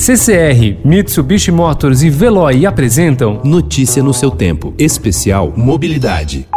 CCR, Mitsubishi Motors e Veloy apresentam Notícia no seu tempo, especial Mobilidade.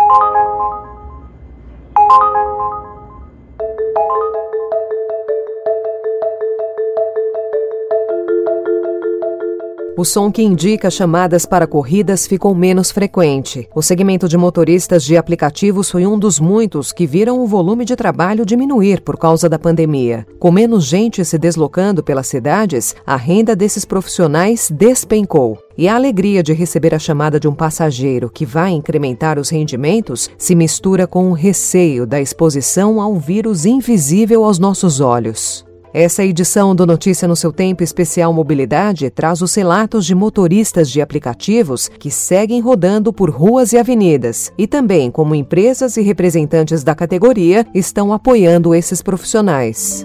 O som que indica chamadas para corridas ficou menos frequente. O segmento de motoristas de aplicativos foi um dos muitos que viram o volume de trabalho diminuir por causa da pandemia. Com menos gente se deslocando pelas cidades, a renda desses profissionais despencou. E a alegria de receber a chamada de um passageiro que vai incrementar os rendimentos se mistura com o receio da exposição ao vírus invisível aos nossos olhos. Essa edição do Notícia no seu Tempo Especial Mobilidade traz os relatos de motoristas de aplicativos que seguem rodando por ruas e avenidas e também como empresas e representantes da categoria estão apoiando esses profissionais.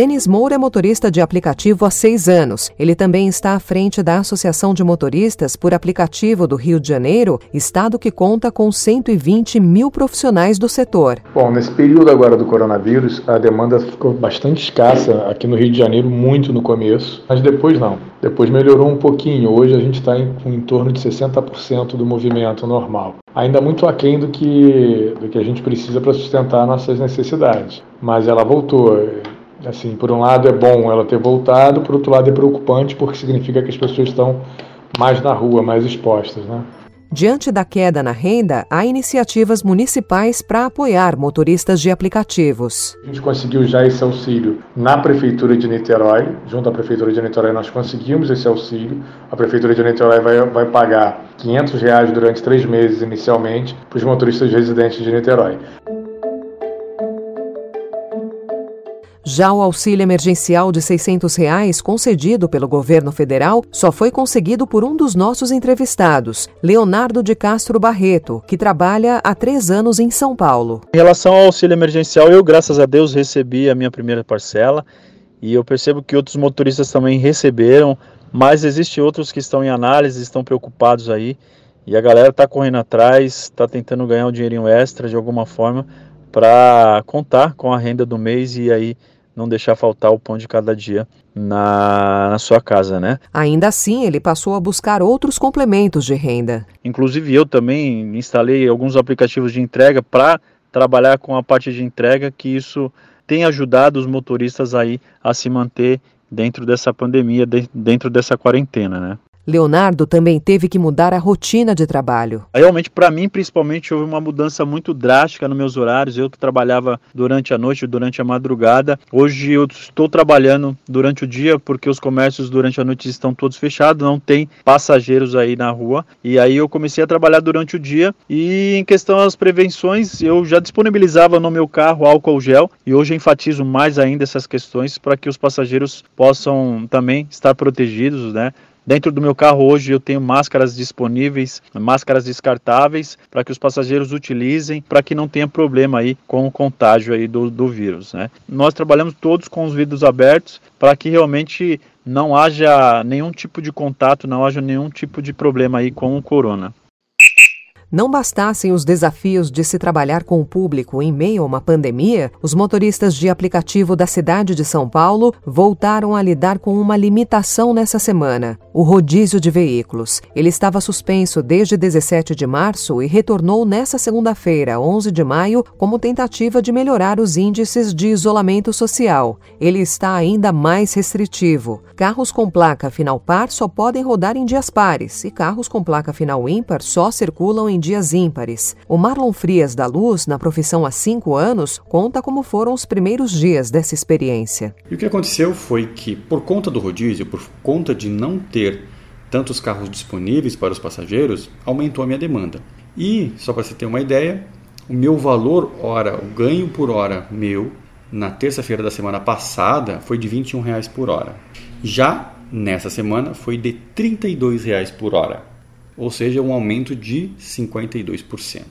Denis Moura é motorista de aplicativo há seis anos. Ele também está à frente da Associação de Motoristas por Aplicativo do Rio de Janeiro, estado que conta com 120 mil profissionais do setor. Bom, nesse período agora do coronavírus, a demanda ficou bastante escassa aqui no Rio de Janeiro, muito no começo, mas depois não. Depois melhorou um pouquinho. Hoje a gente está em, em torno de 60% do movimento normal. Ainda muito aquém do que, do que a gente precisa para sustentar nossas necessidades. Mas ela voltou assim, por um lado é bom ela ter voltado, por outro lado é preocupante porque significa que as pessoas estão mais na rua, mais expostas, né? Diante da queda na renda, há iniciativas municipais para apoiar motoristas de aplicativos. A gente conseguiu já esse auxílio na Prefeitura de Niterói. Junto à Prefeitura de Niterói, nós conseguimos esse auxílio. A Prefeitura de Niterói vai, vai pagar 500 reais durante três meses inicialmente para os motoristas residentes de Niterói. Já o auxílio emergencial de 600 reais concedido pelo governo federal só foi conseguido por um dos nossos entrevistados, Leonardo de Castro Barreto, que trabalha há três anos em São Paulo. Em relação ao auxílio emergencial, eu, graças a Deus, recebi a minha primeira parcela e eu percebo que outros motoristas também receberam, mas existem outros que estão em análise, estão preocupados aí e a galera está correndo atrás, está tentando ganhar um dinheirinho extra de alguma forma para contar com a renda do mês e aí não deixar faltar o pão de cada dia na, na, sua casa, né? Ainda assim, ele passou a buscar outros complementos de renda. Inclusive, eu também instalei alguns aplicativos de entrega para trabalhar com a parte de entrega, que isso tem ajudado os motoristas aí a se manter dentro dessa pandemia, dentro dessa quarentena, né? Leonardo também teve que mudar a rotina de trabalho. Realmente, para mim, principalmente, houve uma mudança muito drástica nos meus horários. Eu que trabalhava durante a noite, durante a madrugada. Hoje eu estou trabalhando durante o dia porque os comércios durante a noite estão todos fechados, não tem passageiros aí na rua. E aí eu comecei a trabalhar durante o dia. E em questão às prevenções, eu já disponibilizava no meu carro álcool gel e hoje enfatizo mais ainda essas questões para que os passageiros possam também estar protegidos, né? Dentro do meu carro hoje eu tenho máscaras disponíveis, máscaras descartáveis, para que os passageiros utilizem, para que não tenha problema aí com o contágio aí do, do vírus. Né? Nós trabalhamos todos com os vidros abertos para que realmente não haja nenhum tipo de contato, não haja nenhum tipo de problema aí com o corona. Não bastassem os desafios de se trabalhar com o público em meio a uma pandemia, os motoristas de aplicativo da cidade de São Paulo voltaram a lidar com uma limitação nessa semana: o rodízio de veículos. Ele estava suspenso desde 17 de março e retornou nesta segunda-feira, 11 de maio, como tentativa de melhorar os índices de isolamento social. Ele está ainda mais restritivo. Carros com placa final par só podem rodar em dias pares e carros com placa final ímpar só circulam em dias ímpares. O Marlon Frias da Luz, na profissão há cinco anos, conta como foram os primeiros dias dessa experiência. E o que aconteceu foi que, por conta do rodízio, por conta de não ter tantos carros disponíveis para os passageiros, aumentou a minha demanda. E, só para você ter uma ideia, o meu valor hora, o ganho por hora meu, na terça-feira da semana passada, foi de 21 reais por hora. Já nessa semana foi de 32 reais por hora ou seja, um aumento de 52%.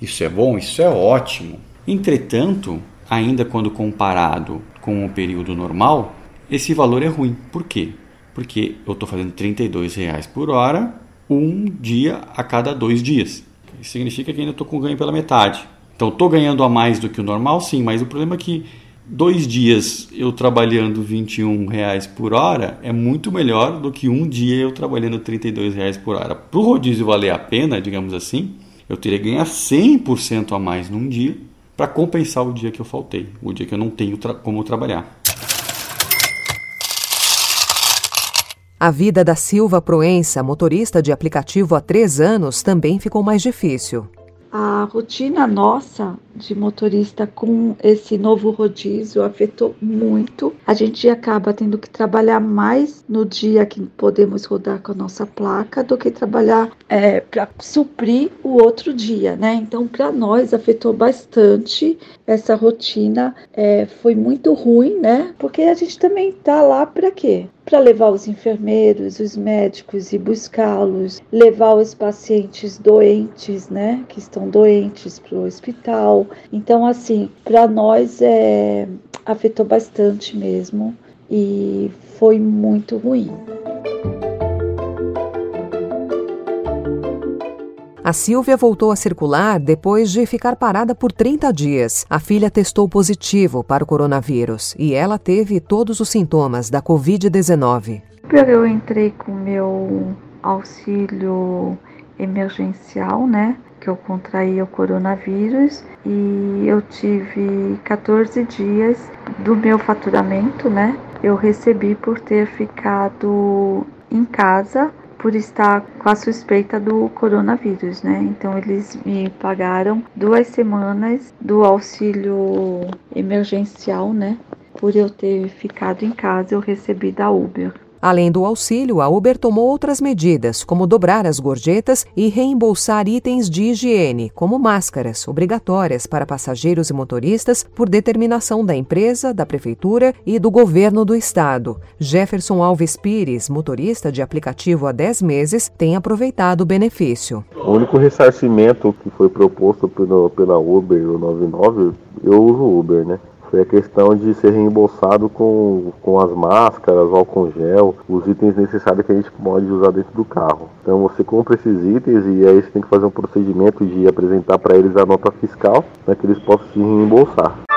Isso é bom, isso é ótimo. Entretanto, ainda quando comparado com o período normal, esse valor é ruim. Por quê? Porque eu estou fazendo R$ reais por hora um dia a cada dois dias. Isso significa que ainda estou com ganho pela metade. Então, estou ganhando a mais do que o normal, sim, mas o problema é que dois dias eu trabalhando 21 reais por hora é muito melhor do que um dia eu trabalhando 32 reais por hora. Para o rodízio valer a pena, digamos assim, eu teria que ganhar 100% a mais num dia para compensar o dia que eu faltei, o dia que eu não tenho tra como trabalhar. A vida da Silva Proença, motorista de aplicativo há três anos, também ficou mais difícil. A rotina nossa de motorista com esse novo rodízio afetou muito. A gente acaba tendo que trabalhar mais no dia que podemos rodar com a nossa placa do que trabalhar é, para suprir o outro dia, né? Então, para nós afetou bastante essa rotina. É, foi muito ruim, né? Porque a gente também tá lá para quê? Para levar os enfermeiros, os médicos e buscá-los, levar os pacientes doentes, né, que estão doentes para o hospital, então, assim, para nós é, afetou bastante mesmo e foi muito ruim. A Silvia voltou a circular depois de ficar parada por 30 dias. A filha testou positivo para o coronavírus e ela teve todos os sintomas da Covid-19. Eu entrei com meu auxílio emergencial, né? que eu contraí o coronavírus e eu tive 14 dias do meu faturamento, né? Eu recebi por ter ficado em casa por estar com a suspeita do coronavírus, né? Então eles me pagaram duas semanas do auxílio emergencial, né? Por eu ter ficado em casa, eu recebi da Uber. Além do auxílio, a Uber tomou outras medidas, como dobrar as gorjetas e reembolsar itens de higiene, como máscaras, obrigatórias para passageiros e motoristas, por determinação da empresa, da prefeitura e do governo do estado. Jefferson Alves Pires, motorista de aplicativo há 10 meses, tem aproveitado o benefício. O único ressarcimento que foi proposto pela Uber, o 99, eu uso Uber, né? Foi a questão de ser reembolsado com, com as máscaras, álcool gel, os itens necessários que a gente pode usar dentro do carro. Então você compra esses itens e aí você tem que fazer um procedimento de apresentar para eles a nota fiscal para que eles possam se reembolsar.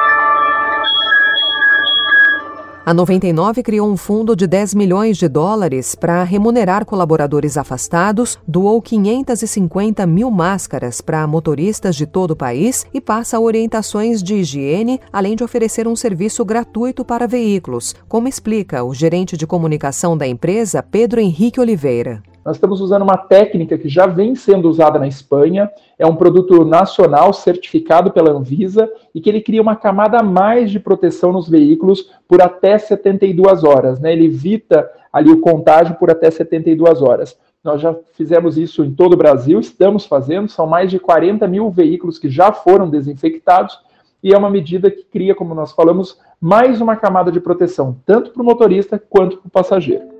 A 99 criou um fundo de 10 milhões de dólares para remunerar colaboradores afastados, doou 550 mil máscaras para motoristas de todo o país e passa orientações de higiene, além de oferecer um serviço gratuito para veículos, como explica o gerente de comunicação da empresa, Pedro Henrique Oliveira. Nós estamos usando uma técnica que já vem sendo usada na Espanha, é um produto nacional certificado pela Anvisa e que ele cria uma camada a mais de proteção nos veículos por até 72 horas, né? Ele evita ali o contágio por até 72 horas. Nós já fizemos isso em todo o Brasil, estamos fazendo, são mais de 40 mil veículos que já foram desinfectados e é uma medida que cria, como nós falamos, mais uma camada de proteção, tanto para o motorista quanto para o passageiro.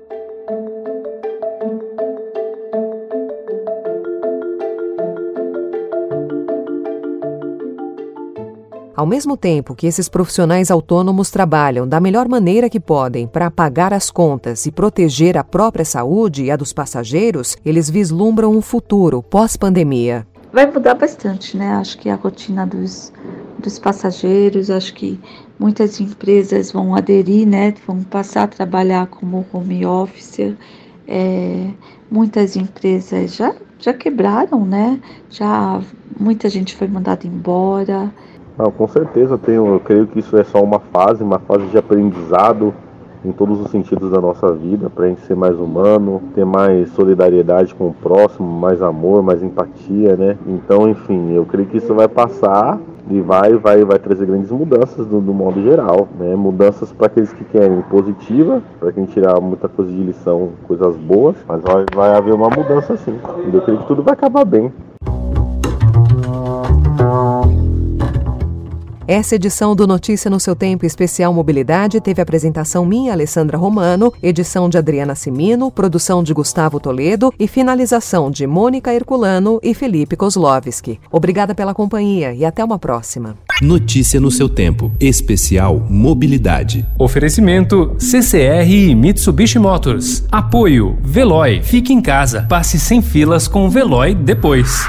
Ao mesmo tempo que esses profissionais autônomos trabalham da melhor maneira que podem para pagar as contas e proteger a própria saúde e a dos passageiros, eles vislumbram um futuro pós-pandemia. Vai mudar bastante, né? Acho que a rotina dos, dos passageiros, acho que muitas empresas vão aderir, né? Vão passar a trabalhar como home office. É, muitas empresas já, já quebraram, né? Já muita gente foi mandada embora. Não, com certeza tenho, eu creio que isso é só uma fase, uma fase de aprendizado em todos os sentidos da nossa vida, para a gente ser mais humano, ter mais solidariedade com o próximo, mais amor, mais empatia, né? Então, enfim, eu creio que isso vai passar e vai vai vai trazer grandes mudanças do, do modo geral, né? Mudanças para aqueles que querem positiva, para quem tirar muita coisa de lição, coisas boas, mas vai, vai haver uma mudança sim. Eu creio que tudo vai acabar bem. Essa edição do Notícia no seu Tempo Especial Mobilidade teve apresentação minha, Alessandra Romano, edição de Adriana Simino, produção de Gustavo Toledo e finalização de Mônica Herculano e Felipe Kozlovski. Obrigada pela companhia e até uma próxima. Notícia no seu tempo. Especial Mobilidade. Oferecimento CCR e Mitsubishi Motors. Apoio Veloy. Fique em casa. Passe sem filas com o Veloy depois.